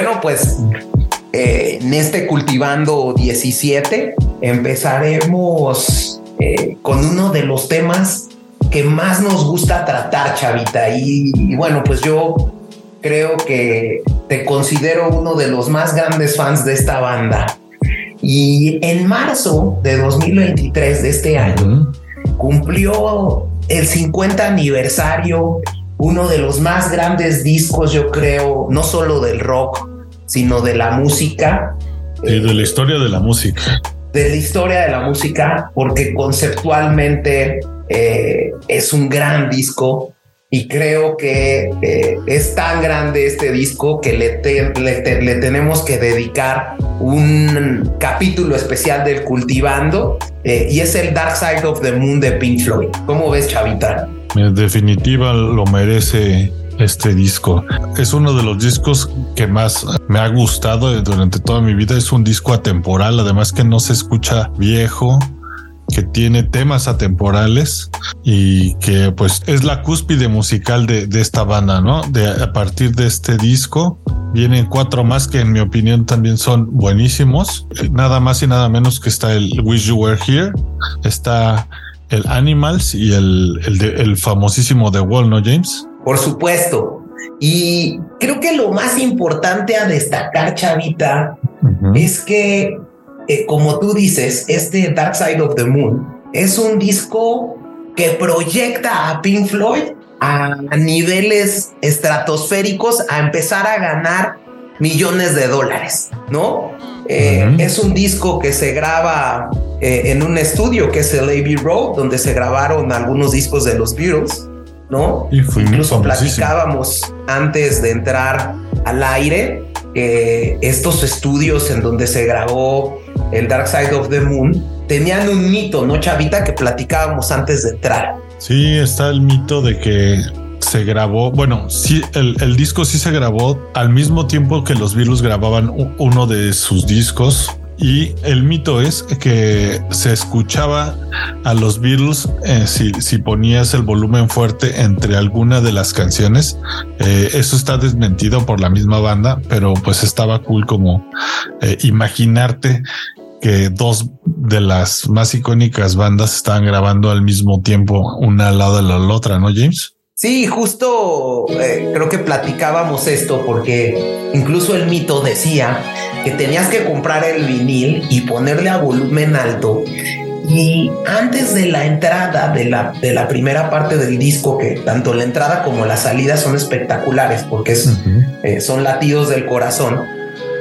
Bueno, pues eh, en este Cultivando 17 empezaremos eh, con uno de los temas que más nos gusta tratar, Chavita. y bueno, pues yo creo que te considero uno de los más grandes fans de esta banda. Y en marzo de 2023 de este año cumplió el 50 aniversario, uno de los más grandes discos, yo creo, no solo del rock, sino de la música. Y de la historia de la música. De la historia de la música, porque conceptualmente eh, es un gran disco y creo que eh, es tan grande este disco que le, le, tenemos que dedicar un capítulo especial del Cultivando eh, y es el Dark Side of the Moon de Pink Floyd. ¿Cómo ves, Chavita? En definitiva lo merece este disco. Es uno de los discos que más me ha gustado durante toda mi vida. Es un disco atemporal, además que no se escucha viejo, que tiene temas atemporales y que pues es la cúspide musical de, esta banda, ¿no? De, a partir de este disco vienen cuatro más que en mi opinión también son buenísimos. Nada más y nada menos que está el Wish You Were Here, está el Animals y el, el, famosísimo The Wall, ¿no, James? Por supuesto. Y creo que lo más importante a destacar, Chavita, es que eh, como tú dices, este Dark Side of the Moon es un disco que proyecta a Pink Floyd a, niveles estratosféricos a empezar a ganar millones de dólares, ¿no? Eh, es un disco que se graba eh, en un estudio que es el Abbey Road, donde se grabaron algunos discos de los Beatles, ¿no? Incluso platicábamos antes de entrar al aire estos estudios en donde se grabó el Dark Side of the Moon tenían un mito, ¿no, Chavita? Que platicábamos antes de entrar. Sí, está el mito de que se grabó, bueno, sí, el, disco sí se grabó al mismo tiempo que los Beatles grababan uno de sus discos y el mito es que se escuchaba a los Beatles eh, si, ponías el volumen fuerte entre alguna de las canciones. Eh, eso está desmentido por la misma banda, pero pues estaba cool como eh, imaginarte que dos de las más icónicas bandas estaban grabando al mismo tiempo una al lado de la otra, ¿no, James? Sí, justo eh, creo que platicábamos esto porque incluso el mito decía que tenías que comprar el vinil y ponerle a volumen alto. Y antes de la entrada de la, de la primera parte del disco, que tanto la entrada como la salida son espectaculares porque eh, son latidos del corazón,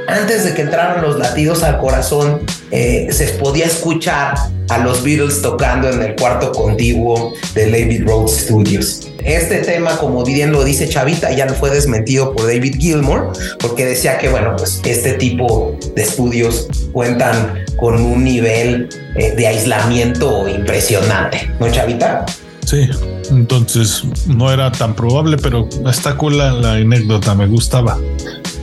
antes de que entraran los latidos al corazón, eh, se podía escuchar a los Beatles tocando en el cuarto contiguo de David Road Studios. Este tema, como bien lo dice Chavita, ya no fue desmentido por David Gilmour, porque decía que, bueno, pues este tipo de estudios cuentan con un nivel eh, de aislamiento impresionante, ¿no, Chavita? Sí, entonces no era tan probable, pero está cool la anécdota, me gustaba.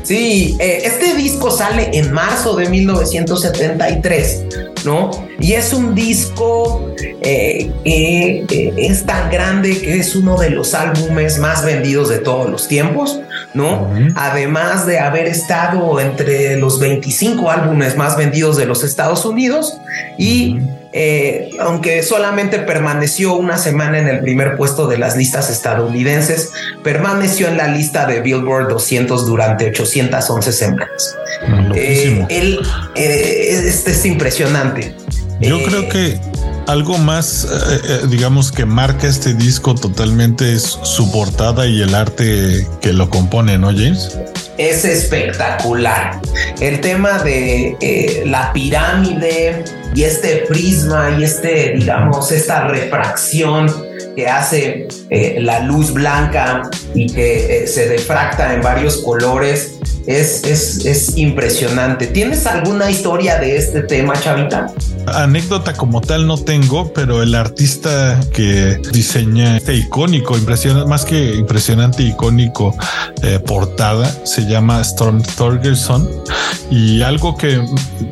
Sí, eh, este disco sale en marzo de 1973, ¿no? Y es un disco eh, que eh, es tan grande que es uno de los álbumes más vendidos de todos los tiempos, ¿no? Además de haber estado entre los 25 álbumes más vendidos de los Estados Unidos y eh, aunque solamente permaneció una semana en el primer puesto de las listas estadounidenses, permaneció en la lista de Billboard 200 durante 811 semanas. Eh, él, eh, este es impresionante. Yo creo que algo más, digamos, que marca este disco totalmente es su portada y el arte que lo compone, ¿no, James? Es espectacular. El tema de la pirámide, y este prisma y este, digamos, esta refracción que hace eh, la luz blanca y que eh, se defracta en varios colores es, es, es, impresionante. ¿Tienes alguna historia de este tema, Chavita? Anécdota como tal no tengo, pero el artista que diseña este icónico, más que impresionante, icónico eh, portada, se llama Storm Thorgerson. Y algo que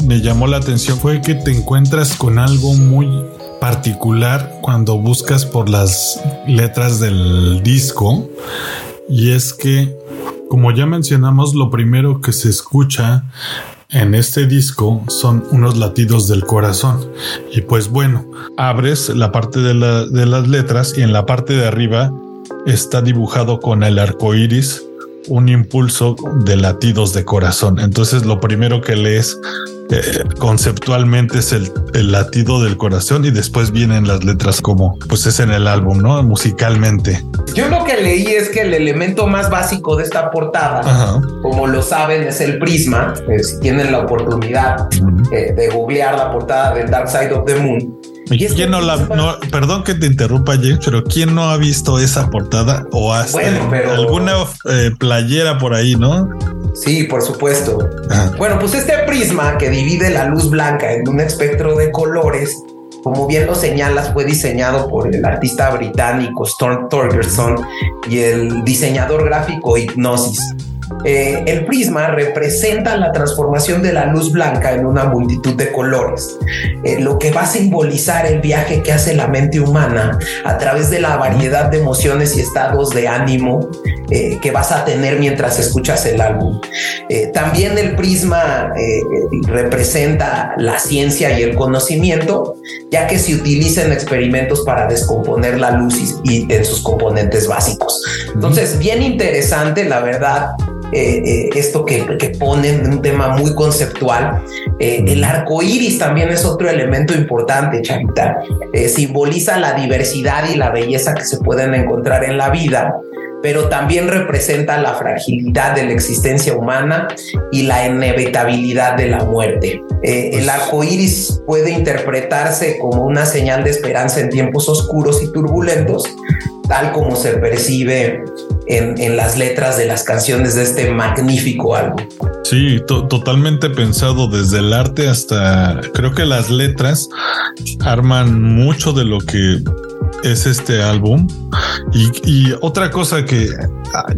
me llamó la atención fue que te encuentras con algo muy particular cuando buscas por las letras del disco y es que como ya mencionamos, lo primero que se escucha en este disco son unos latidos del corazón. Y pues bueno, abres la parte de, las letras y en la parte de arriba está dibujado con el arco iris un impulso de latidos de corazón. Entonces lo primero que lees eh, conceptualmente es el, latido del corazón y después vienen las letras como pues es en el álbum, ¿no? Musicalmente. Yo lo que leí es que el elemento más básico de esta portada, como lo saben, es el prisma. Eh, si tienen la oportunidad eh, de googlear la portada del Dark Side of the Moon, ¿Quién no la, perdón que te interrumpa, James, pero ¿quién no ha visto esa portada o hasta alguna eh, playera por ahí, no? Sí, por supuesto. Bueno, pues este prisma que divide la luz blanca en un espectro de colores, como bien lo señalas, fue diseñado por el artista británico Storm Thorgerson y el diseñador gráfico Hypnosis. Eh, el prisma representa la transformación de la luz blanca en una multitud de colores, eh, lo que va a simbolizar el viaje que hace la mente humana a través de la variedad de emociones y estados de ánimo eh, que vas a tener mientras escuchas el álbum. también el prisma representa la ciencia y el conocimiento, ya que se utiliza en experimentos para descomponer la luz y, y en sus componentes básicos. Entonces, bien interesante, la verdad. Eh, eh, esto que, que, ponen un tema muy conceptual. Eh, el arco iris también es otro elemento importante, Chavita. simboliza la diversidad y la belleza que se pueden encontrar en la vida pero también representa la fragilidad de la existencia humana y la inevitabilidad de la muerte. el arco iris puede interpretarse como una señal de esperanza en tiempos oscuros y turbulentos, tal como se percibe en, las letras de las canciones de este magnífico álbum. Sí, totalmente pensado desde el arte hasta creo que las letras arman mucho de lo que es este álbum. Y, otra cosa que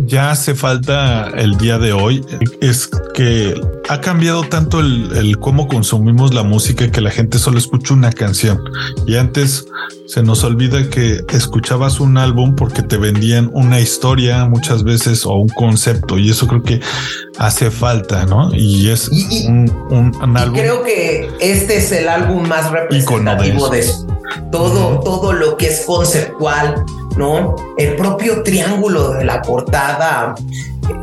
ya hace falta el día de hoy es que ha cambiado tanto el, cómo consumimos la música que la gente solo escucha una canción. Y antes se nos olvida que escuchabas un álbum porque te vendían una historia muchas veces o un concepto. Y eso creo que hace falta, ¿no? Y es un, álbum. creo que este es el álbum más representativo de eso todo, todo lo que es conceptual, ¿no? El propio triángulo de la portada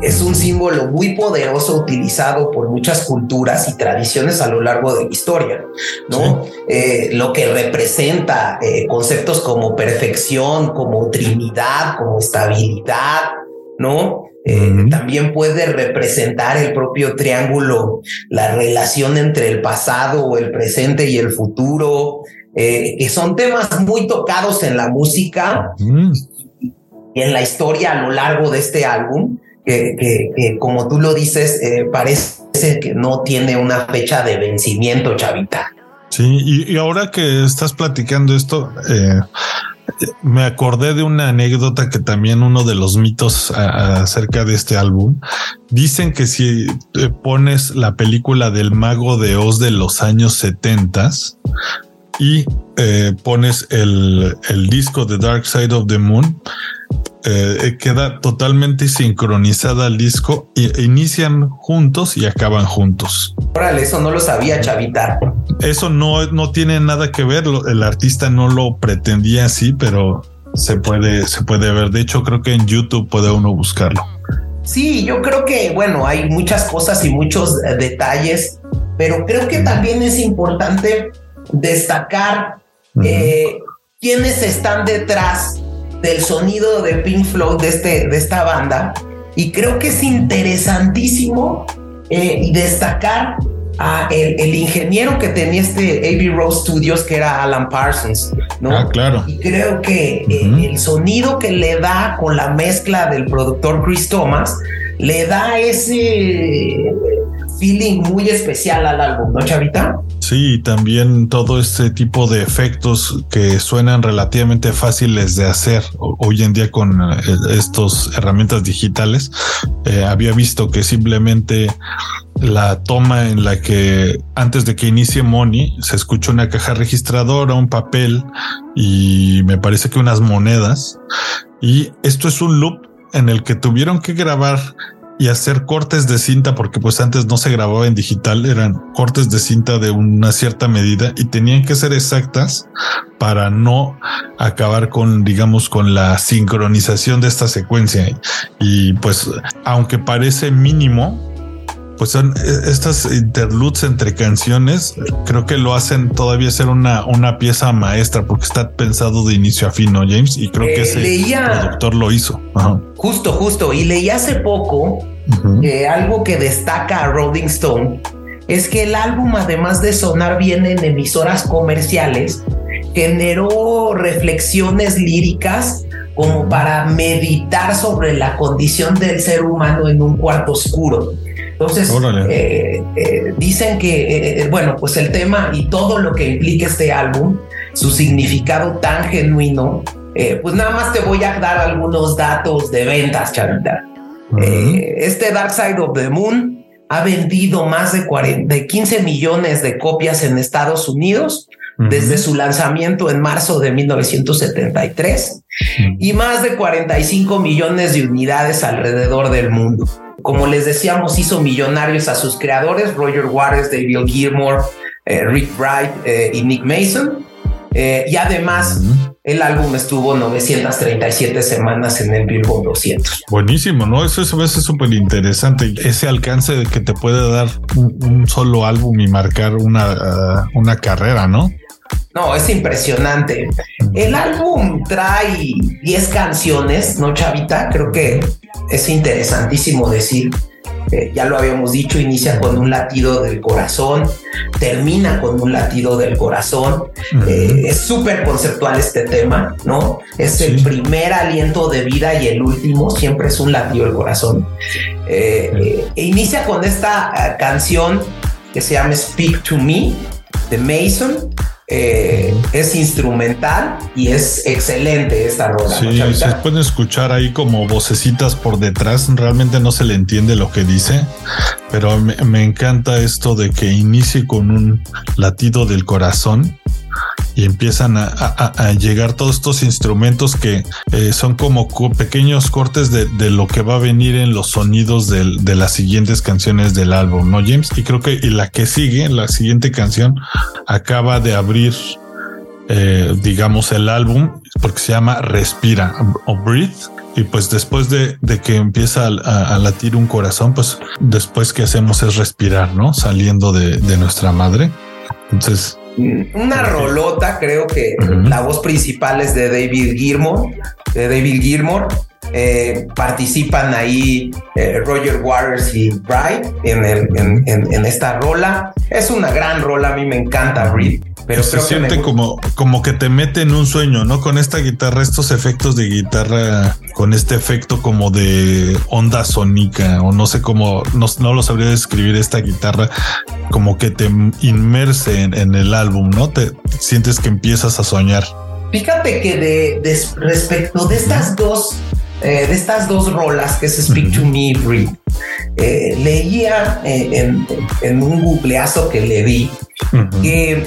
es un símbolo muy poderoso utilizado por muchas culturas y tradiciones a lo largo de la historia, ¿no? Eh, lo que representa eh, conceptos como perfección, como trinidad, como estabilidad, ¿no? Eh, también puede representar el propio triángulo, la relación entre el pasado, el presente y el futuro, eh, que son temas muy tocados en la música y en la historia a lo largo de este álbum, que, como tú lo dices, eh, parece que no tiene una fecha de vencimiento, Chavita. Sí, y, ahora que estás platicando esto, eh, me acordé de una anécdota que también uno de los mitos acerca de este álbum. Dicen que si pones la película del mago de Oz de los años 70, y eh, pones el, disco de Dark Side of the Moon, eh, queda totalmente sincronizada el disco e inician juntos y acaban juntos. Órale, eso no lo sabía, Chavita. Eso no, no tiene nada que ver, el artista no lo pretendía así, pero se puede, se puede ver. De hecho, creo que en YouTube puede uno buscarlo. Sí, yo creo que, bueno, hay muchas cosas y muchos detalles, pero creo que también es importante destacar eh, quiénes están detrás del sonido de Pink Floyd de, este, de esta banda. Y creo que es interesantísimo eh, destacar a el, ingeniero que tenía este Abbey Road Studios, que era Alan Parsons, ¿no? Ah, claro. Y creo que eh, el sonido que le da con la mezcla del productor Chris Thomas, le da ese feeling muy especial al álbum, ¿no, Chavita? Sí, también todo este tipo de efectos que suenan relativamente fáciles de hacer hoy en día con eh, estas herramientas digitales. Eh, había visto que simplemente la toma en la que antes de que inicie Money se escucha una caja registradora, un papel y me parece que unas monedas. Y esto es un loop en el que tuvieron que grabar y hacer cortes de cinta, porque pues antes no se grababa en digital, eran cortes de cinta de una cierta medida y tenían que ser exactas para no acabar con, digamos, con la sincronización de esta secuencia. Y pues, aunque parece mínimo, pues son eh, estas interludes entre canciones, creo que lo hacen todavía ser una, una pieza maestra porque está pensado de inicio a fin, ¿no, James? Y creo que eh, ese leía, productor lo hizo. Justo, justo. Y leí hace poco eh, algo que destaca a Rolling Stone es que el álbum, además de sonar bien en emisoras comerciales, generó reflexiones líricas como para meditar sobre la condición del ser humano en un cuarto oscuro. Entonces, eh, eh, dicen que, bueno, pues el tema y todo lo que implica este álbum, su significado tan genuino, pues nada más te voy a dar algunos datos de ventas, Eh, este Dark Side of the Moon ha vendido más de, 40, 15 millones de copias en Estados Unidos desde su lanzamiento en marzo de 1973 y más de 45 millones de unidades alrededor del mundo. Como les decíamos, hizo millonarios a sus creadores, Roger Waters, David Gilmour, eh, Rick Wright eh, y Nick Mason. y además, el álbum estuvo 937 semanas en el Billboard 200. Buenísimo, ¿no? Eso, es súper interesante. Ese alcance que te puede dar un, solo álbum y marcar una, uh, una carrera, ¿no? No, es impresionante. El álbum trae 10 canciones, ¿no, Chavita? Creo que es interesantísimo decir ya lo habíamos dicho, inicia con un latido del corazón, termina con un latido del corazón. Eh, es súper conceptual este tema, ¿no? Es el primer aliento de vida y el último siempre es un latido del corazón. Eh, e inicia con esta eh, canción que se llama Speak to Me de Mason. Eh, es instrumental y es excelente esta rola. Sí, se puede escuchar ahí como vocecitas por detrás. Realmente no se le entiende lo que dice, pero me encanta esto de que inicie con un latido del corazón y empiezan a, llegar todos estos instrumentos que eh, son como pequeños cortes de, lo que va a venir en los sonidos de, las siguientes canciones del álbum, ¿no, James? Y creo que la que sigue, la siguiente canción, acaba de abrir, eh, digamos, el álbum porque se llama Respira o Breathe. Y pues después de, que empieza a, latir un corazón, pues después que hacemos es respirar, ¿no? Saliendo de, de nuestra madre. Entonces, una rolota, creo que la voz principal es de David Gilmour, de David Gilmour. Eh, participan ahí eh, Roger Waters y Bright en, en, esta rola. Es una gran rola, a mí me encanta Breed. Pero se siente como, como que te mete en un sueño, ¿no? Con esta guitarra, estos efectos de guitarra, con este efecto como de onda sónica, o no sé cómo, no, lo sabría describir esta guitarra, como que te inmerse en, el álbum, ¿no? Te sientes que empiezas a soñar. Fíjate que de, respecto de estas dos eh, de estas dos rolas que es Speak to Me Breathe, eh, leía eh, en, un googleazo que le di que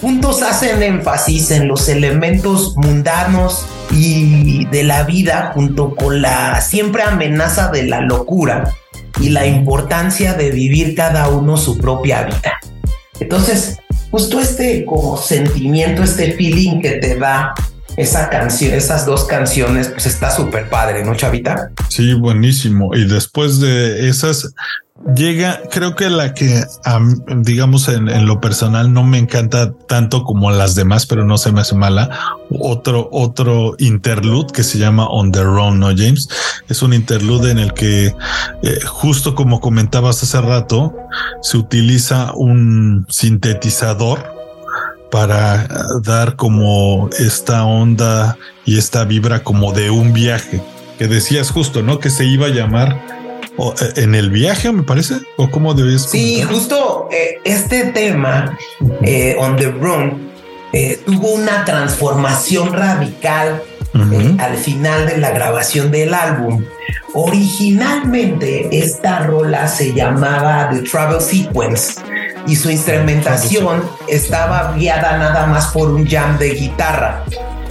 juntos hacen énfasis en los elementos mundanos y de la vida junto con la siempre amenaza de la locura y la importancia de vivir cada uno su propia vida. Entonces, justo este como sentimiento, este feeling que te da esa canción, esas dos canciones, pues está súper padre, ¿no, Chavita? Sí, buenísimo. Y después de esas, llega, creo que la que, digamos, en, lo personal no me encanta tanto como las demás, pero no se me hace mala. Otro, otro interlude que se llama On the Run, ¿no, James? Es un interlude en el que, eh, justo como comentabas hace rato, se utiliza un sintetizador para dar como esta onda y esta vibra como de un viaje que decías justo, ¿no? Que se iba a llamar eh, en el viaje, me parece, o cómo debes. Sí, justo eh, este tema eh, on the run tuvo una transformación radical al final de la grabación del álbum. Originalmente esta rola se llamaba The Travel Sequence y su instrumentación estaba guiada nada más por un jam de guitarra.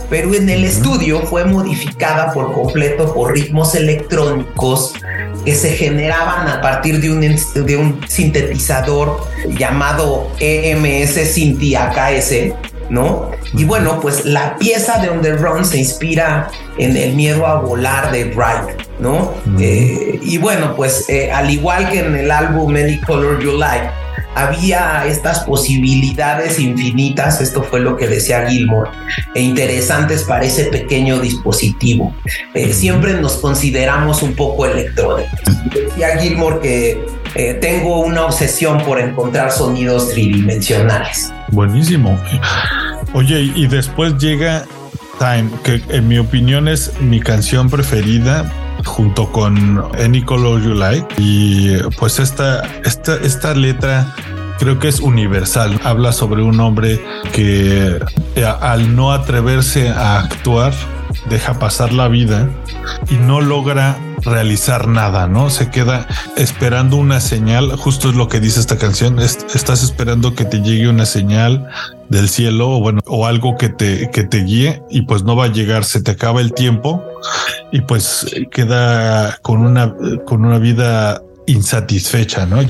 Pero en el estudio fue modificada por completo por ritmos electrónicos que se generaban a partir de un, de un sintetizador llamado EMS Sinti AKS, ¿no? Y bueno, pues la pieza de On the Run se inspira en el miedo a volar de Wright, ¿no? Eh, y bueno, pues eh, al igual que en el álbum Any Color You Like, había estas posibilidades infinitas, esto fue lo que decía Gilmore, e interesantes para ese pequeño dispositivo. Eh, siempre nos consideramos un poco electrónicos. Decía Gilmore que eh, tengo una obsesión por encontrar sonidos tridimensionales. Buenísimo. Oye, y después llega Time, que en mi opinión es mi canción preferida junto con Any Color You Like. Y pues esta, esta, esta letra creo que es universal. Habla sobre un hombre que eh, al no atreverse a actuar, deja pasar la vida y no logra realizar nada, ¿no? Se queda esperando una señal, justo es lo que dice esta canción, estás esperando que te llegue una señal del cielo o bueno, o algo que te, que te guíe y pues no va a llegar, se te acaba el tiempo y pues queda con una, con una vida insatisfecha, ¿no?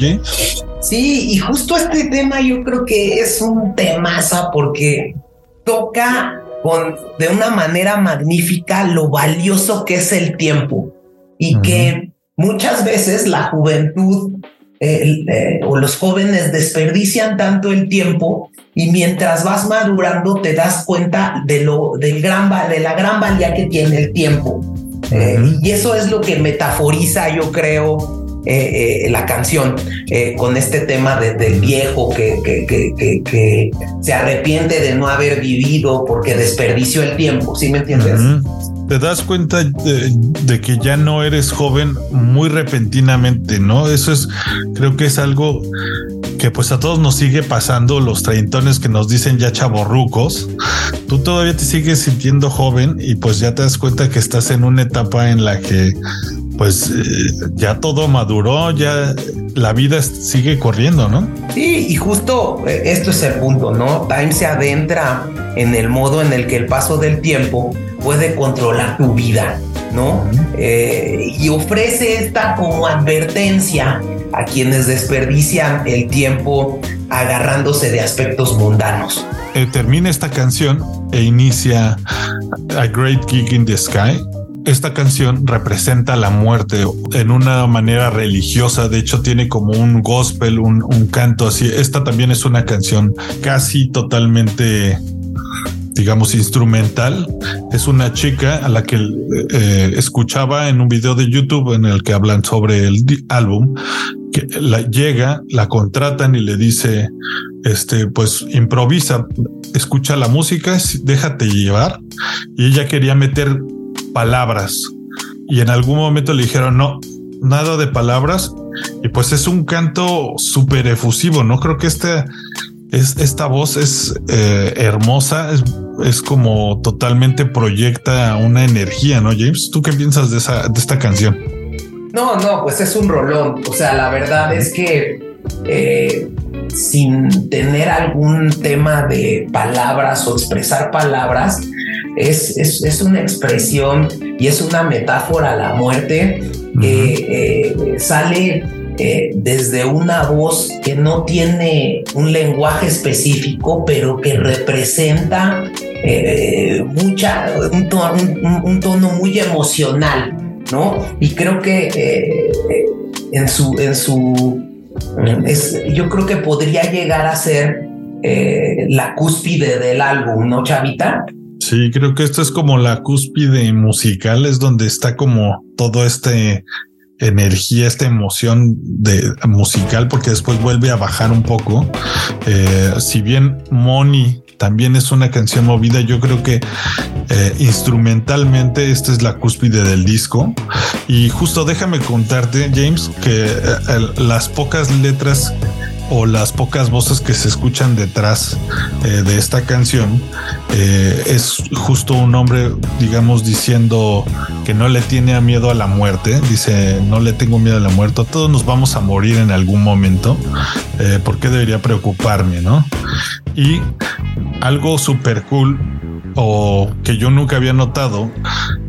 Sí, y justo este tema yo creo que es un temaza porque toca con, de una manera magnífica lo valioso que es el tiempo y que muchas veces la juventud eh, o los jóvenes desperdician tanto el tiempo y mientras vas madurando te das cuenta de lo del gran de la gran valía que tiene el tiempo. Eh, y eso es lo que metaforiza yo creo eh, la canción con este tema del viejo que, que, se arrepiente de no haber vivido porque desperdició el tiempo, ¿sí me entiendes? Te das cuenta de, que ya no eres joven muy repentinamente, ¿no? Eso es, creo que es algo que pues a todos nos sigue pasando, los treintones que nos dicen ya chaborrucos, tú todavía te sigues sintiendo joven y pues ya te das cuenta que estás en una etapa en la que pues eh, ya todo maduró, ya la vida sigue corriendo, ¿no? Sí, y justo eh, esto es el punto, ¿no? Time se adentra en el modo en el que el paso del tiempo puede controlar tu vida, ¿no? Eh, y ofrece esta como advertencia a quienes desperdician el tiempo agarrándose de aspectos mundanos. termina esta canción e inicia A Great Gig in the Sky esta canción representa la muerte en una manera religiosa. De hecho, tiene como un gospel, un, canto así. Esta también es una canción casi totalmente digamos, instrumental. Es una chica a la que eh, escuchaba en un video de YouTube en el que hablan sobre el álbum, que la llega, la contratan y le dice, este, pues improvisa, escucha la música, déjate llevar. Y ella quería meter palabras. Y en algún momento le dijeron, no, nada de palabras. Y pues es un canto súper efusivo, ¿no? Creo que este, es, esta voz es eh, hermosa, es, es, como totalmente proyecta una energía, ¿no, James? ¿Tú qué piensas de, esa, de esta canción? No, no, pues es un rolón. O sea, la verdad es que eh, sin tener algún tema de palabras o expresar palabras, es, es, una expresión y es una metáfora a la muerte que eh, sale eh, desde una voz que no tiene un lenguaje específico, pero que representa eh, mucha, un, tono, muy emocional, ¿no? Y creo que en su, en su yo creo que podría llegar a ser la cúspide del álbum, ¿no, Chavita? Sí, creo que esto es como la cúspide musical, es donde está como todo este energía, esta emoción de musical, porque después vuelve a bajar un poco. Eh, si bien Money también es una canción movida, yo creo que eh, instrumentalmente esta es la cúspide del disco. Y justo déjame contarte, James, que eh, las pocas letras o las pocas voces que se escuchan detrás eh, de esta canción eh, es justo un hombre, digamos, diciendo que no le tiene miedo a la muerte. Dice, no le tengo miedo a la muerte. Todos nos vamos a morir en algún momento. Eh, ¿Por qué debería preocuparme? No? Y algo súper cool o que yo nunca había notado,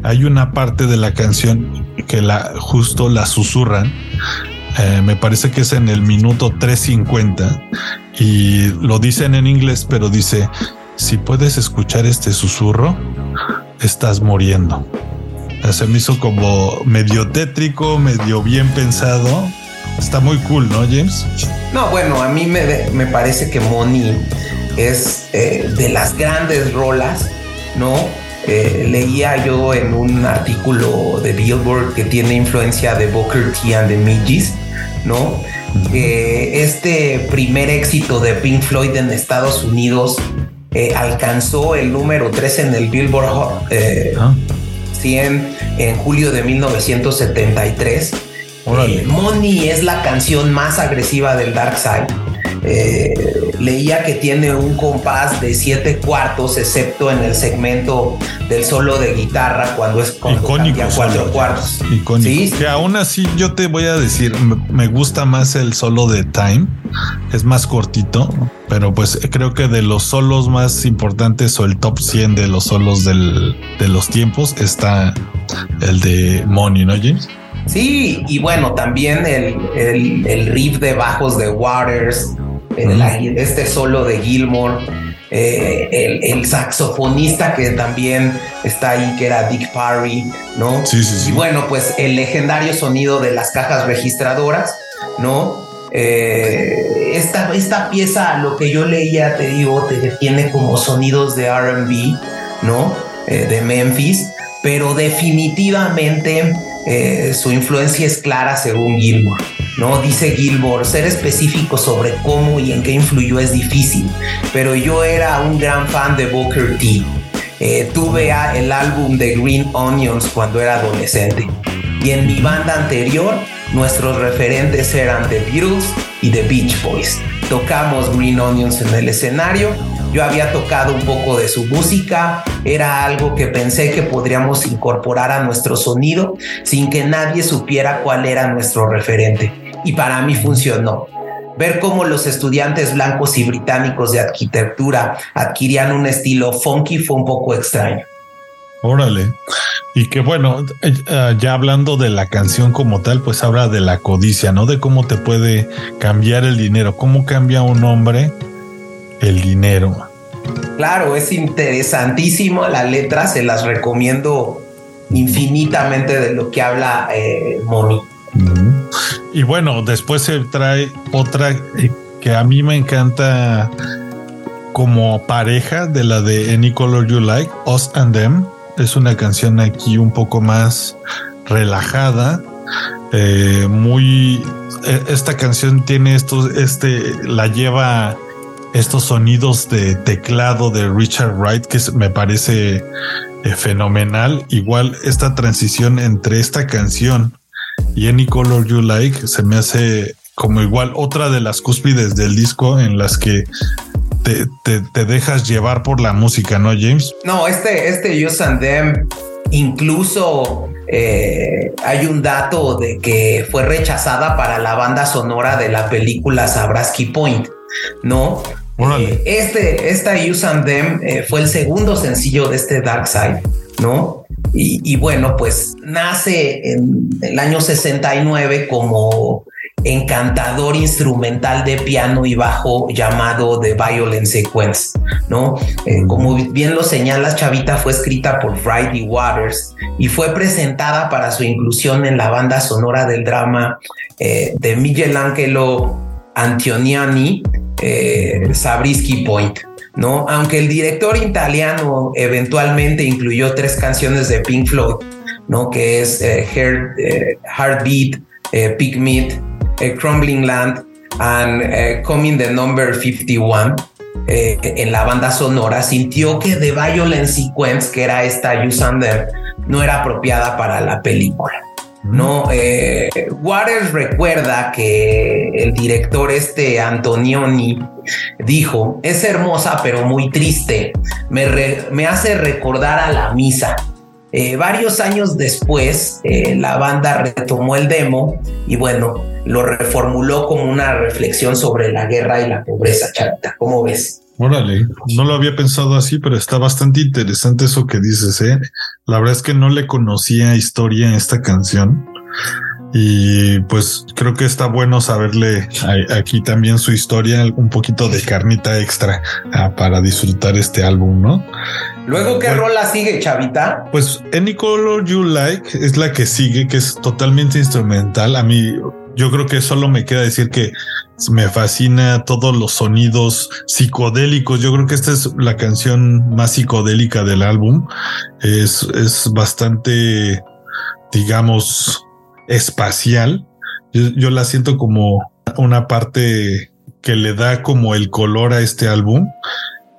hay una parte de la canción que la justo la susurran. Eh, me parece que es en el minuto 350 y lo dicen en inglés, pero dice, si puedes escuchar este susurro, estás muriendo. Se me hizo como medio tétrico, medio bien pensado. Está muy cool, ¿no, James? No, bueno, a mí me, me parece que Money es eh, de las grandes rolas, ¿no? Eh, leía yo en un artículo de Billboard que tiene influencia de Booker T and the Midges, ¿no? Que este primer éxito de Pink Floyd en Estados Unidos eh, alcanzó el número 3 en el Billboard 100 ah. en julio de 1973. Money es la canción más agresiva del Dark Side eh, leía que tiene un compás de siete cuartos, excepto en el segmento del solo de guitarra cuando es con cuatro cuartos. Icónico. Que aún así yo te voy a decir, me gusta más el solo de Time, es más cortito, pero pues creo que de los solos más importantes o el top 100 de los solos del, de los tiempos está el de Money, ¿no, James? Sí, y bueno, también el, el, el riff de bajos de Waters, este solo de Gilmore, eh, el, saxofonista que también está ahí, que era Dick Parry, ¿no? Sí, sí, sí. Y bueno, pues el legendario sonido de las cajas registradoras, ¿no? Eh, esta, esta pieza, lo que yo leía, te digo, te, tiene como sonidos de RB, ¿no? Eh, de Memphis, pero definitivamente su influencia es clara según Gilmore. ¿No? Dice Gilmore, ser específico sobre cómo y en qué influyó es difícil, pero yo era un gran fan de Booker T. Eh, tuve el álbum de Green Onions cuando era adolescente. Y en mi banda anterior, nuestros referentes eran The Beatles y The Beach Boys. Tocamos Green Onions en el escenario. Yo había tocado un poco de su música, era algo que pensé que podríamos incorporar a nuestro sonido sin que nadie supiera cuál era nuestro referente y para mí funcionó. Ver cómo los estudiantes blancos y británicos de arquitectura adquirían un estilo funky fue un poco extraño. Órale. Y que bueno, eh, ya hablando de la canción como tal, pues habla de la codicia, ¿no? De cómo te puede cambiar el dinero, cómo cambia un hombre el dinero. Claro, es interesantísimo la letra, se las recomiendo infinitamente de lo que habla eh, Moni. Y bueno, después se trae otra eh, que a mí me encanta como pareja de la de Any Color You Like, Us and Them. Es una canción aquí un poco más relajada, eh, muy. Eh, esta canción tiene estos, este, la lleva estos sonidos de teclado de Richard Wright que me parece fenomenal. Igual esta transición entre esta canción y Any Color You Like se me hace como igual otra de las cúspides del disco en las que te, dejas llevar por la música, ¿no, James? No, este, este Use and Them, incluso eh, hay un dato de que fue rechazada para la banda sonora de la película Sabrasky Point, ¿no? Eh, este, esta Use and Them eh, fue el segundo sencillo de este Dark Side, ¿no? Y, bueno, pues nace en el año 69 como encantador instrumental de piano y bajo llamado The Violent Sequence, ¿no? Eh, como bien lo señalas, Chavita fue escrita por Friday Waters y fue presentada para su inclusión en la banda sonora del drama eh, de Miguel Angelo Antoniani, eh, Sabrisky Point. ¿No? Aunque el director italiano eventualmente incluyó tres canciones de Pink Floyd, ¿no? Que es eh, eh, Heartbeat, eh, Pigmeat, eh, Crumbling Land and Coming the Number 51. en la banda sonora sintió que The Violent Sequence, que era esta You Sander, no era apropiada para la película. No, eh, Waters recuerda que el director este Antonioni dijo, es hermosa pero muy triste, me, me hace recordar a la misa. Eh, varios años después, eh, la banda retomó el demo y bueno, lo reformuló como una reflexión sobre la guerra y la pobreza, Charita. ¿Cómo ves? Órale, no lo había pensado así, pero está bastante interesante eso que dices, ¿eh? La verdad es que no le conocía historia a esta canción. Y pues creo que está bueno saberle aquí también su historia, un poquito de carnita extra ah, para disfrutar este álbum, ¿no? Luego, ¿qué rola sigue, Chavita? Pues Any Color You Like es la que sigue, que es totalmente instrumental. A mí, yo creo que solo me queda decir que me fascina todos los sonidos psicodélicos. Yo creo que esta es la canción más psicodélica del álbum. Es, es bastante, digamos, espacial. Yo, la siento como una parte que le da como el color a este álbum.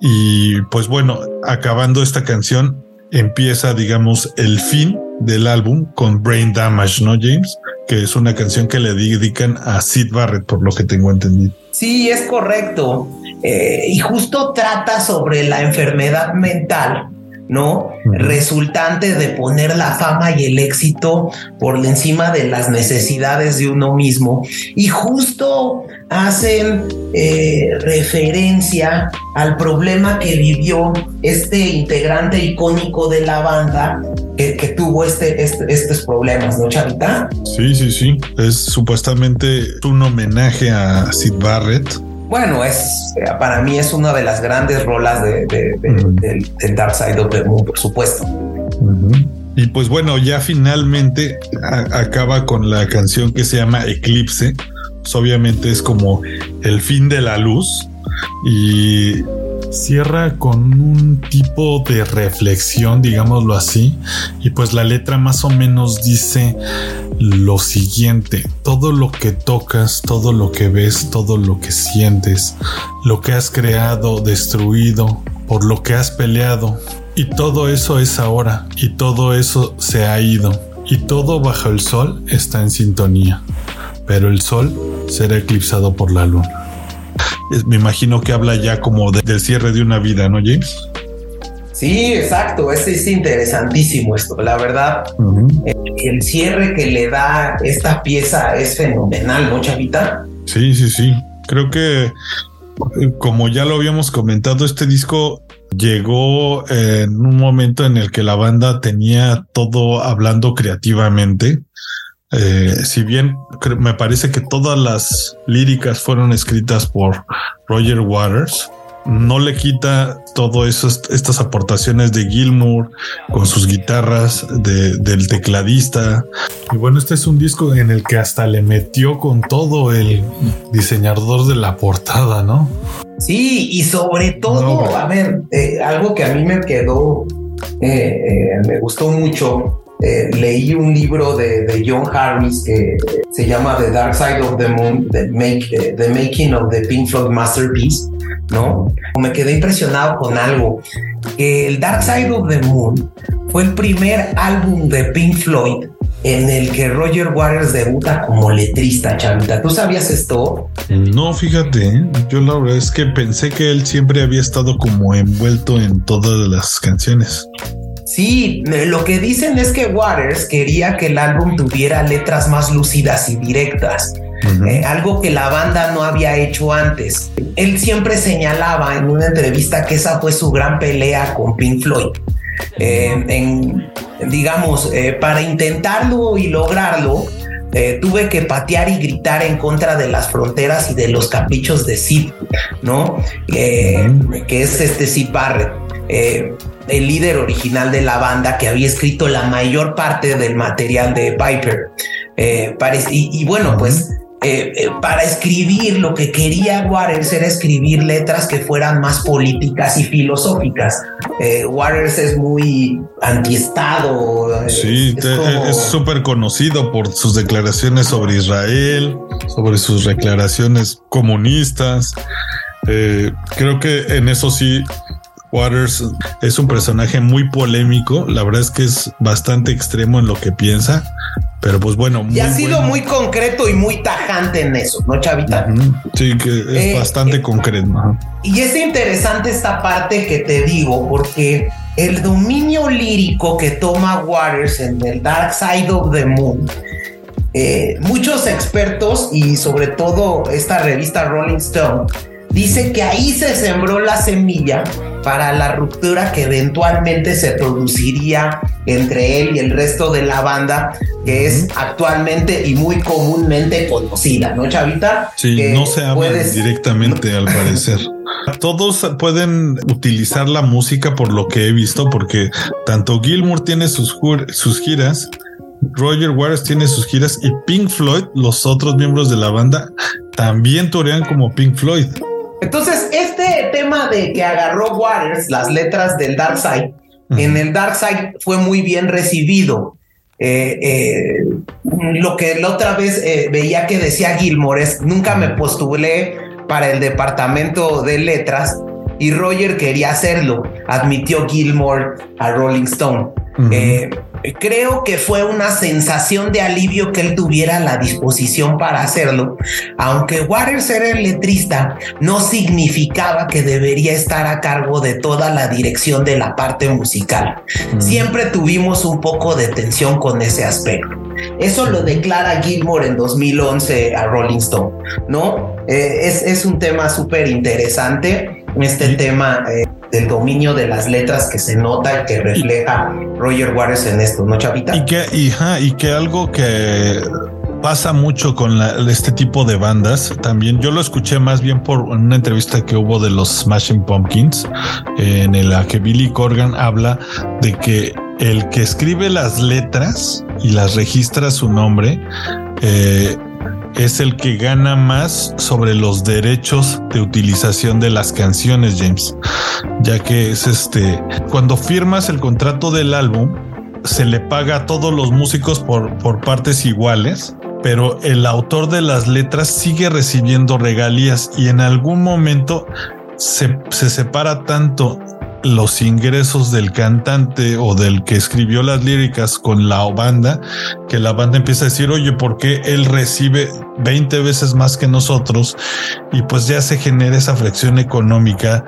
Y pues bueno, acabando esta canción, empieza, digamos, el fin del álbum con Brain Damage, ¿no, James? Que es una canción que le dedican a Sid Barrett, por lo que tengo entendido. Sí, es correcto. Eh, y justo trata sobre la enfermedad mental ¿no? Resultante de poner la fama y el éxito por encima de las necesidades de uno mismo. Y justo hacen eh, referencia al problema que vivió este integrante icónico de la banda que, tuvo este, este, estos problemas, ¿no, Chavita? Sí, sí, sí. Es supuestamente un homenaje a Sid Barrett bueno, es para mí es una de las grandes rolas de, del, Dark Side of the Moon, por supuesto. Y pues bueno, ya finalmente acaba con la canción que se llama Eclipse. Pues obviamente es como el fin de la luz y cierra con un tipo de reflexión, digámoslo así, y pues la letra más o menos dice lo siguiente, todo lo que tocas, todo lo que ves, todo lo que sientes, lo que has creado, destruido, por lo que has peleado, y todo eso es ahora, y todo eso se ha ido, y todo bajo el sol está en sintonía, pero el sol será eclipsado por la luna me imagino que habla ya como del cierre de una vida, ¿no, James? Sí, exacto, es, es interesantísimo esto, la verdad. el, cierre que le da esta pieza es fenomenal, ¿no, Chavita? Sí, sí, sí. Creo que, como ya lo habíamos comentado, este disco llegó en un momento en el que la banda tenía todo hablando creativamente eh, si bien me parece que todas las líricas fueron escritas por Roger Waters, no le quita todo eso, estas aportaciones de Gilmour con sus guitarras, del tecladista. Y bueno, este es un disco en el que hasta le metió con todo el diseñador de la portada, ¿no? Sí, y sobre todo, a ver, eh, algo que a mí me quedó, eh, me gustó mucho eh, leí un libro de, John Harris que se llama The Dark Side of the Moon, The, eh, Making of the Pink Floyd Masterpiece, ¿no? Me quedé impresionado con algo, el Dark Side of the Moon fue el primer álbum de Pink Floyd en el que Roger Waters debuta como letrista, Chavita. ¿Tú sabías esto? No, fíjate, ¿eh? yo la verdad es que pensé que él siempre había estado como envuelto en todas las canciones. Sí, lo que dicen es que Waters quería que el álbum tuviera letras más lúcidas y directas. Eh, algo que la banda no había hecho antes. Él siempre señalaba en una entrevista que esa fue su gran pelea con Pink Floyd. Eh, en, digamos, eh, para intentarlo y lograrlo, tuve que patear y gritar en contra de las fronteras y de los caprichos de Sid, ¿no? Que es este Sid Barrett el líder original de la banda que había escrito la mayor parte del material de Piper. Eh, y, bueno, pues eh, eh, para escribir lo que quería Waters era escribir letras que fueran más políticas y filosóficas. Waters es muy antiestado. Sí, es súper conocido por sus declaraciones sobre Israel, sobre sus declaraciones comunistas. creo que en eso sí Waters es un personaje muy polémico. La verdad es que es bastante extremo en lo que piensa. Pero pues bueno. y ha sido muy concreto y muy tajante en eso, ¿no, Chavita? Sí, que es eh, bastante eh, concreto. Y es interesante esta parte que te digo, porque el dominio lírico que toma Waters en el Dark Side of the Moon, eh, muchos expertos y sobre todo esta revista Rolling Stone dice que ahí se sembró la semilla para la ruptura que eventualmente se produciría entre él y el resto de la banda, que es actualmente y muy comúnmente conocida, ¿no, Chavita? Sí, no se habla directamente al parecer. Todos pueden utilizar la música por lo que he visto, porque tanto Gilmour tiene sus, sus giras, Roger Waters tiene sus giras y Pink Floyd, los otros miembros de la banda, también torean como Pink Floyd. Entonces, este tema de que agarró Waters las letras del Dark Side, en el Dark Side fue muy bien recibido. Eh, eh, lo que la otra vez eh, veía que decía Gilmore es, nunca me postulé para el departamento de letras y Roger quería hacerlo, admitió Gilmore a Rolling Stone. Creo que fue una sensación de alivio que él tuviera la disposición para hacerlo. Aunque Waters era el letrista, no significaba que debería estar a cargo de toda la dirección de la parte musical. Mm. Siempre tuvimos un poco de tensión con ese aspecto. Eso lo declara Gilmore en 2011 a Rolling Stone, ¿no? Eh, es, es, un tema súper interesante, este tema eh, del dominio de las letras que se nota y que refleja Roger Waters en esto, ¿no, Chavita? Y que, y que algo que pasa mucho con este tipo de bandas. También yo lo escuché más bien por una entrevista que hubo de los Smashing Pumpkins, en la que Billy Corgan habla de que el que escribe las letras y las registra su nombre, eh, es el que gana más sobre los derechos de utilización de las canciones, James, ya que es este, cuando firmas el contrato del álbum, se le paga a todos los músicos por, por partes iguales, pero el autor de las letras sigue recibiendo regalías y en algún momento se, se separa tanto los ingresos del cantante o del que escribió las líricas con la banda, que la banda empieza a decir, oye, ¿por qué él recibe 20 veces más que nosotros? Y pues ya se genera esa fricción económica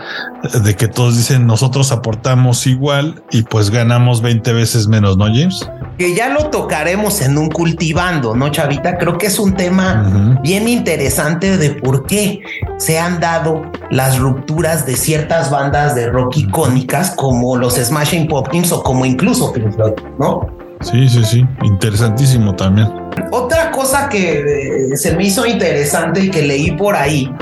de que todos dicen, nosotros aportamos igual y pues ganamos 20 veces menos, ¿no, James? Que ya lo tocaremos en un cultivando, ¿no, Chavita? Creo que es un tema bien interesante de por qué se han dado las rupturas de ciertas bandas de rock icónicas como los Smashing Pumpkins o como incluso Pink Floyd, ¿no? Sí, sí, sí, interesantísimo también. Otra cosa que eh, se me hizo interesante y que leí por ahí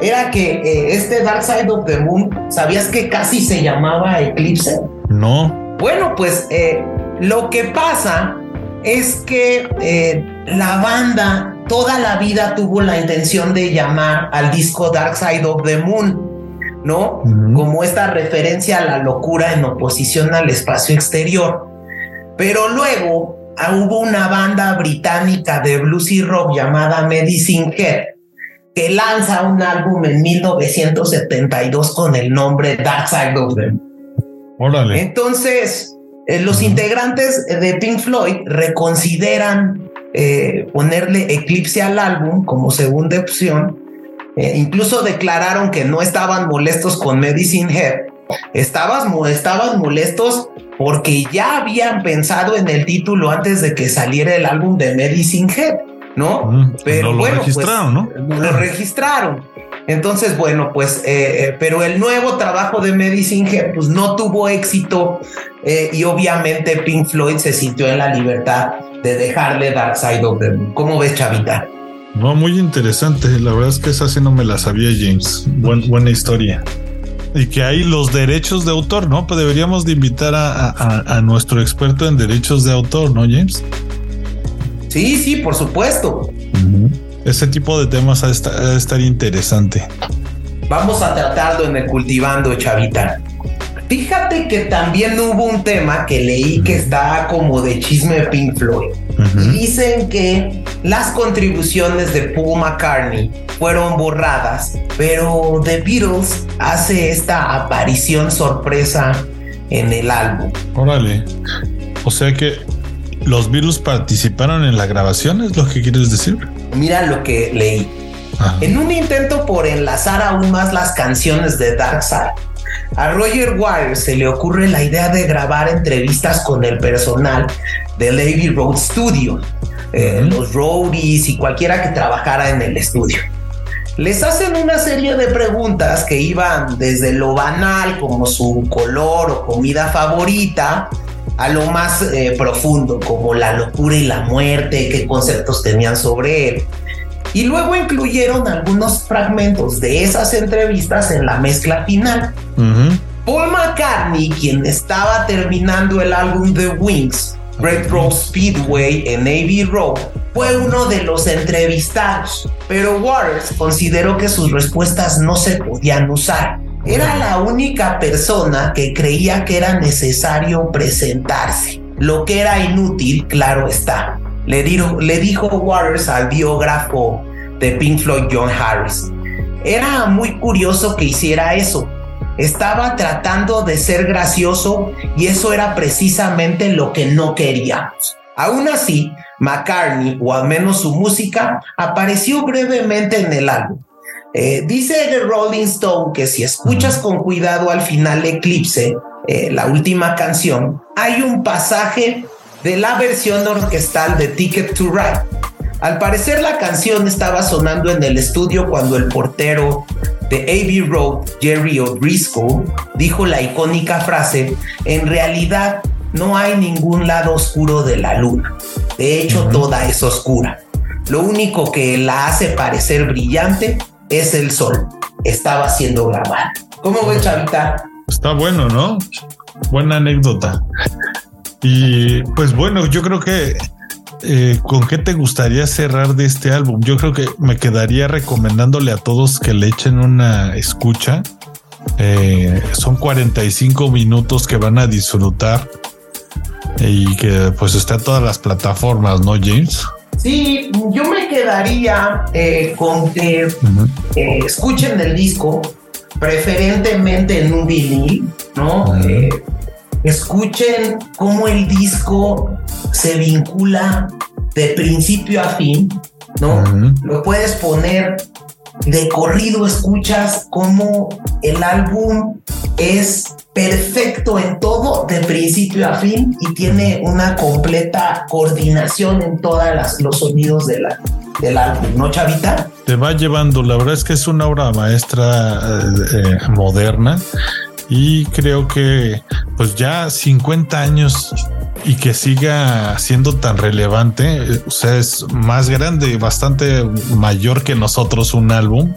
era que eh, este Dark Side of the Moon, ¿sabías que casi se llamaba Eclipse? No. Bueno, pues eh, lo que pasa es que la banda toda la vida tuvo la intención de llamar al disco Dark Side of the Moon, ¿no? Como esta referencia a la locura en oposición al espacio exterior. Pero luego ah, hubo una banda británica de blues y rock llamada Medicine Head que lanza un álbum en 1972 con el nombre Dark Side of the Moon. Órale. Entonces, eh, los integrantes de Pink Floyd reconsideran eh, ponerle Eclipse al álbum como segunda opción. Eh, incluso declararon que no estaban molestos con Medicine Head. Estabas, estaban molestos porque ya habían pensado en el título antes de que saliera el álbum de Medicine Head, ¿no? pero lo bueno, pues, registraron, ¿no? Lo registraron. Entonces, bueno, pues, eh, pero el nuevo trabajo de Medicine Head, pues no tuvo éxito y obviamente Pink Floyd se sintió en la libertad de dejarle Dark Side of the Moon. ¿Cómo ves, Chavita? No, muy interesante. La verdad es que esa sí no me la sabía, James. buena historia. Y que hay los derechos de autor, ¿no? Pues deberíamos de invitar a, nuestro experto en derechos de autor, ¿no, James? Sí, sí, por supuesto. Ese tipo de temas ha de estar interesante. Vamos a tratarlo en el cultivando, Chavita. Fíjate que también hubo un tema que leí que está como de chisme de Pink Floyd. Dicen que las contribuciones de Paul McCartney fueron borradas, pero The Beatles hace esta aparición sorpresa en el álbum. Órale. O sea que los Beatles participaron en la grabación, ¿es lo que quieres decir? Mira lo que leí. En un intento por enlazar aún más las canciones de Dark Side, a Roger Waters se le ocurre la idea de grabar entrevistas con el personal de Lady Road Studio, eh, los roadies y cualquiera que trabajara en el estudio. les hacen una serie de preguntas que iban desde lo banal como su color o comida favorita a lo más eh, profundo como la locura y la muerte, qué conceptos tenían sobre él. Y luego incluyeron algunos fragmentos de esas entrevistas en la mezcla final. Paul McCartney, quien estaba terminando el álbum The Wings, Red Rose Speedway en Navy Road, fue uno de los entrevistados, pero Waters consideró que sus respuestas no se podían usar. Era la única persona que creía que era necesario presentarse, lo que era inútil, claro está. Le, le dijo Waters al biógrafo de Pink Floyd John Harris. Era muy curioso que hiciera eso. Estaba tratando de ser gracioso y eso era precisamente lo que no queríamos. Aún así, McCartney, o al menos su música, apareció brevemente en el álbum. Eh, dice The Rolling Stone que si escuchas con cuidado al final Eclipse, eh, la última canción, hay un pasaje de la versión orquestal de Ticket to Ride. Al parecer la canción estaba sonando en el estudio cuando el portero de Abbey Road, Jerry O'Driscoll, dijo la icónica frase, en realidad no hay ningún lado oscuro de la luna. De hecho, toda es oscura. Lo único que la hace parecer brillante es el sol. Estaba siendo grabada. ¿Cómo ves, Chavita? Está bueno, ¿no? Buena anécdota. Y pues bueno, yo creo que eh, ¿con qué te gustaría cerrar de este álbum? Yo creo que me quedaría recomendándole a todos que le echen una escucha. Eh, son 45 minutos que van a disfrutar y que pues está en todas las plataformas, ¿no, James? Sí, yo me quedaría eh, con que escuchen el disco, preferentemente en un vinil, ¿no? Escuchen cómo el disco se vincula de principio a fin, ¿no? Lo puedes poner de corrido, escuchas cómo el álbum es perfecto en todo, de principio a fin, y tiene una completa coordinación en todos los sonidos de la, del álbum, ¿no, Chavita? Te va llevando, la verdad es que es una obra maestra eh, eh, moderna y creo que pues ya 50 años y que siga siendo tan relevante, o sea, es más grande, bastante mayor que nosotros un álbum.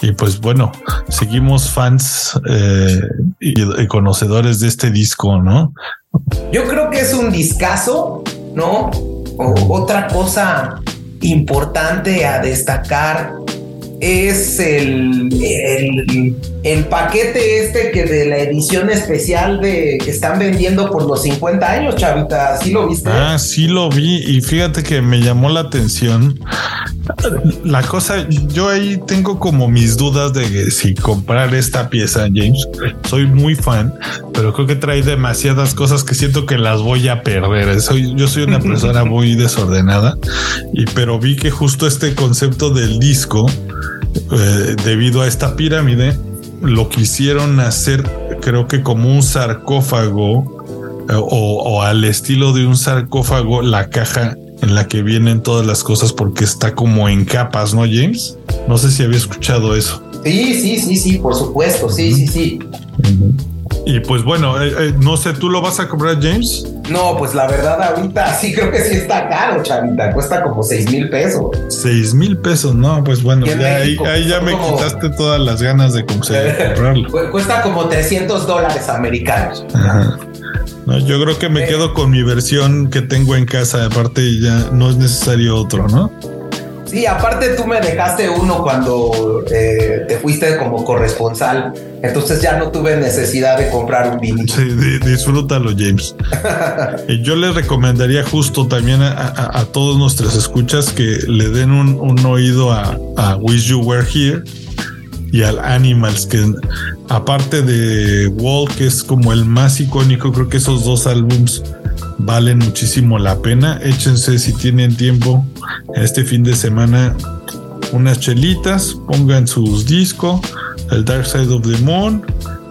Y pues bueno, seguimos fans eh, y, conocedores de este disco, ¿no? Yo creo que es un discazo, ¿no? otra cosa importante a destacar es el, el, paquete este que de la edición especial de que están vendiendo por los 50 años, Chavita. ¿Sí lo viste? Ah, sí lo vi y fíjate que me llamó la atención. La cosa, yo ahí tengo como mis dudas de si comprar esta pieza, James. Soy muy fan, pero creo que trae demasiadas cosas que siento que las voy a perder. Soy, yo soy una persona muy desordenada y pero vi que justo este concepto del disco eh, debido a esta pirámide, lo quisieron hacer, creo que como un sarcófago eh, o, al estilo de un sarcófago, la caja en la que vienen todas las cosas porque está como en capas, ¿no, James? No sé si había escuchado eso. Sí, sí, sí, sí, por supuesto, sí, sí, sí. Y pues bueno, eh, eh, no sé, ¿tú lo vas a comprar, James? No, pues la verdad ahorita sí creo que sí está caro, chavita. Cuesta como seis mil pesos. Seis mil pesos, no, pues bueno, ya ahí, ya me quitaste todas las ganas de comprarlo. Cuesta como 300 dólares americanos. No, yo creo que me quedo con mi versión que tengo en casa. Aparte, ya no es necesario otro, ¿no? Sí, aparte tú me dejaste uno cuando eh, te fuiste como corresponsal, entonces ya no tuve necesidad de comprar un vinilo. Sí, disfrútalo, James. y yo les recomendaría justo también a, todos nuestros escuchas que le den un, oído a, a Wish You Were Here y al Animals, que aparte de Wall, que es como el más icónico, creo que esos dos álbums valen muchísimo la pena. Échense si tienen tiempo este fin de semana unas chelitas, pongan sus discos, el Dark Side of the Moon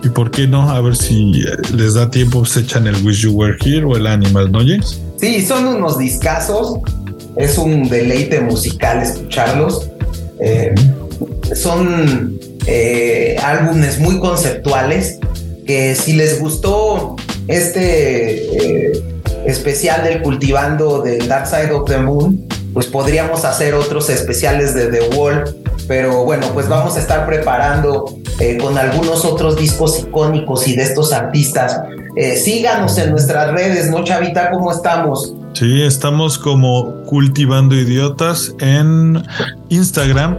y por qué no, a ver si les da tiempo, se echan el Wish You Were Here o el Animal, ¿no, James? Sí, son unos discazos, es un deleite musical escucharlos. Eh, son eh, álbumes muy conceptuales que si les gustó este eh, especial del cultivando del Dark Side of the Moon, pues podríamos hacer otros especiales de The Wall, pero bueno, pues vamos a estar preparando eh, con algunos otros discos icónicos y de estos artistas. síganos en nuestras redes, ¿no, Chavita? ¿Cómo estamos? Sí, estamos como cultivando idiotas en Instagram,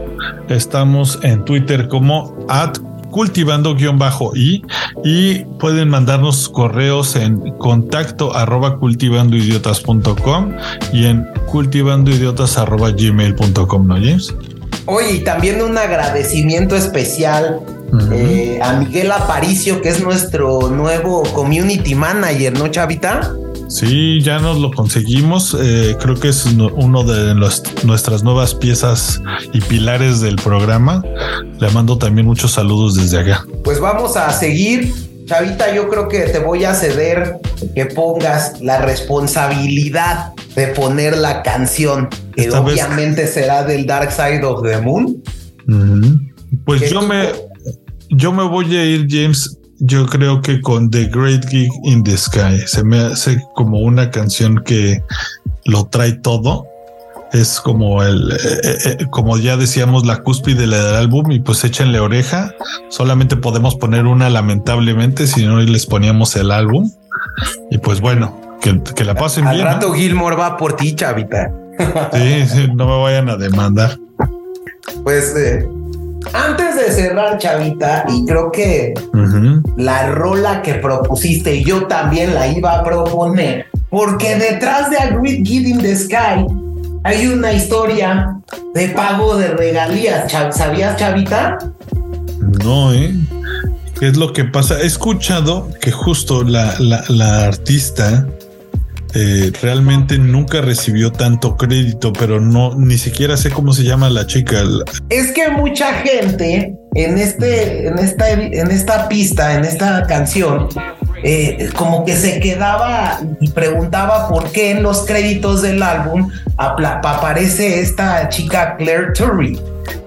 estamos en Twitter como at cultivando-i y pueden mandarnos correos en contacto arroba cultivandoidiotas.com y en cultivandoidiotas arroba gmail.com, ¿no, James? Oye, y también un agradecimiento especial eh, a Miguel Aparicio, que es nuestro nuevo community manager, ¿no, Chavita? Sí, ya nos lo conseguimos. Eh, creo que es uno de nuestras nuevas piezas y pilares del programa. Le mando también muchos saludos desde acá. Pues vamos a seguir. Chavita, yo creo que te voy a ceder que pongas la responsabilidad de poner la canción, que obviamente será del Dark Side of the Moon. Pues yo me, yo me voy a ir, James, yo creo que con The Great Gig in the Sky se me hace como una canción que lo trae todo. Es como el, eh, eh, eh, como ya decíamos, la cúspide del álbum y pues échenle oreja. Solamente podemos poner una lamentablemente, si no les poníamos el álbum. Y pues bueno, que, que la pasen bien. Al rato Gilmore va por ti, chavita. Sí, sí, no me vayan a demandar. Pues eh, antes de cerrar, Chavita, y creo que la rola que propusiste, yo también la iba a proponer, porque detrás de A Great Kid in the Sky hay una historia de pago de regalías. ¿Sabías, Chavita? No, ¿eh? ¿Qué es lo que pasa? He escuchado que justo la, la artista eh, realmente nunca recibió tanto crédito, pero no, ni siquiera sé cómo se llama la chica. Es que mucha gente en este, en esta, en esta pista, en esta canción, eh, como que se quedaba y preguntaba por qué en los créditos del álbum aparece esta chica Claire Turry.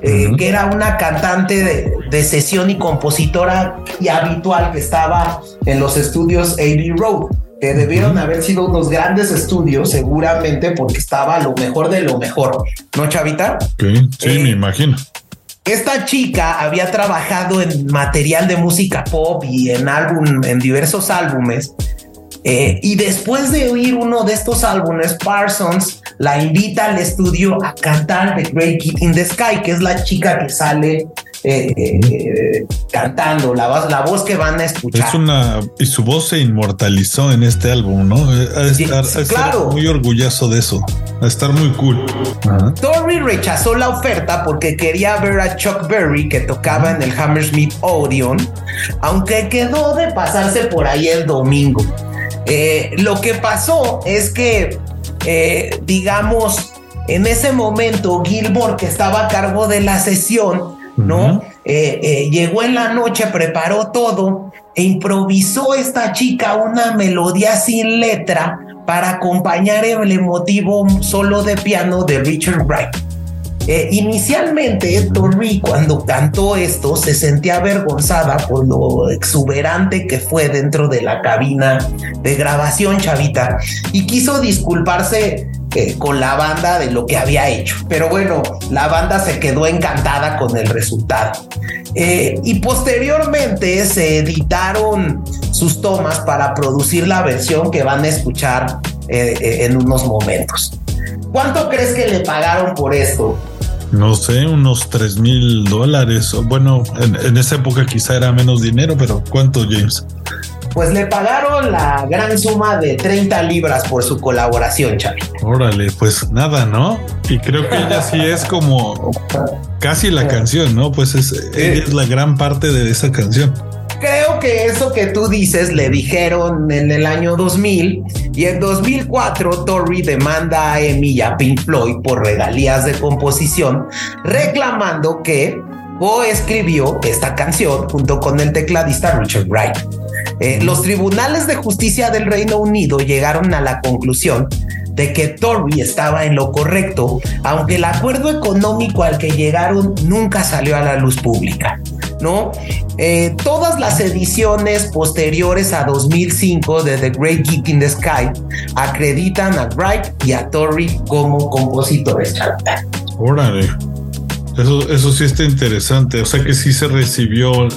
Eh, que era una cantante de, de, sesión y compositora y habitual que estaba en los estudios Abbey Road que debieron haber sido unos grandes estudios, seguramente, porque estaba lo mejor de lo mejor, ¿no, Chavita? Sí, sí, me eh, imagino. Esta chica había trabajado en material de música pop y en álbum, en diversos álbumes. Eh, y después de oír uno de estos álbumes, Parsons la invita al estudio a cantar The Great Kid in the Sky, que es la chica que sale eh, eh, cantando, la voz, la voz que van a escuchar. Es una, y su voz se inmortalizó en este álbum, ¿no? claro. muy orgulloso de eso, a estar muy cool. Tori rechazó la oferta porque quería ver a Chuck Berry que tocaba en el Hammersmith Odeon, aunque quedó de pasarse por ahí el domingo. Eh, lo que pasó es que, digamos, en ese momento Gilmore, que estaba a cargo de la sesión, ¿no? Eh, eh, llegó en la noche, preparó todo e improvisó esta chica una melodía sin letra para acompañar el emotivo solo de piano de Richard Wright. Eh, inicialmente, Tori cuando cantó esto se sentía avergonzada por lo exuberante que fue dentro de la cabina de grabación, chavita, y quiso disculparse eh, con la banda de lo que había hecho. Pero bueno, la banda se quedó encantada con el resultado. Eh, y posteriormente se editaron sus tomas para producir la versión que van a escuchar en unos momentos. ¿Cuánto crees que le pagaron por esto? No sé, unos 3 mil dólares. Bueno, en, esa época quizá era menos dinero, pero ¿cuánto, James? Pues le pagaron la gran suma de 30 libras por su colaboración, Chavi. Órale, pues nada, ¿no? Y creo que ella sí es como casi la canción, ¿no? Pues es, ella es la gran parte de esa canción creo que eso que tú dices le dijeron en el año 2000 y en 2004 Tori demanda a Emi y a Pink Floyd por regalías de composición reclamando que escribió esta canción junto con el tecladista Richard Wright. Eh, los tribunales de justicia del Reino Unido llegaron a la conclusión de que Torrey estaba en lo correcto, aunque el acuerdo económico al que llegaron nunca salió a la luz pública. ¿no? Eh, todas las ediciones posteriores a 2005 de The Great Geek in the Sky acreditan a Wright y a Torrey como compositores. Órale. Eso, eso sí está interesante. O sea que sí se recibió,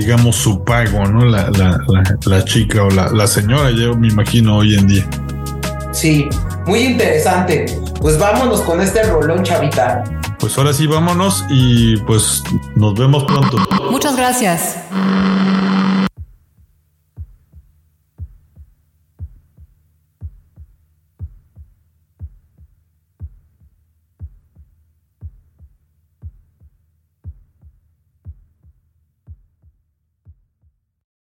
digamos, su pago, ¿no? La, la chica o la, señora, yo me imagino hoy en día. Sí, muy interesante. Pues vámonos con este rolón, chavita. Pues ahora sí, vámonos y pues nos vemos pronto. Muchas gracias.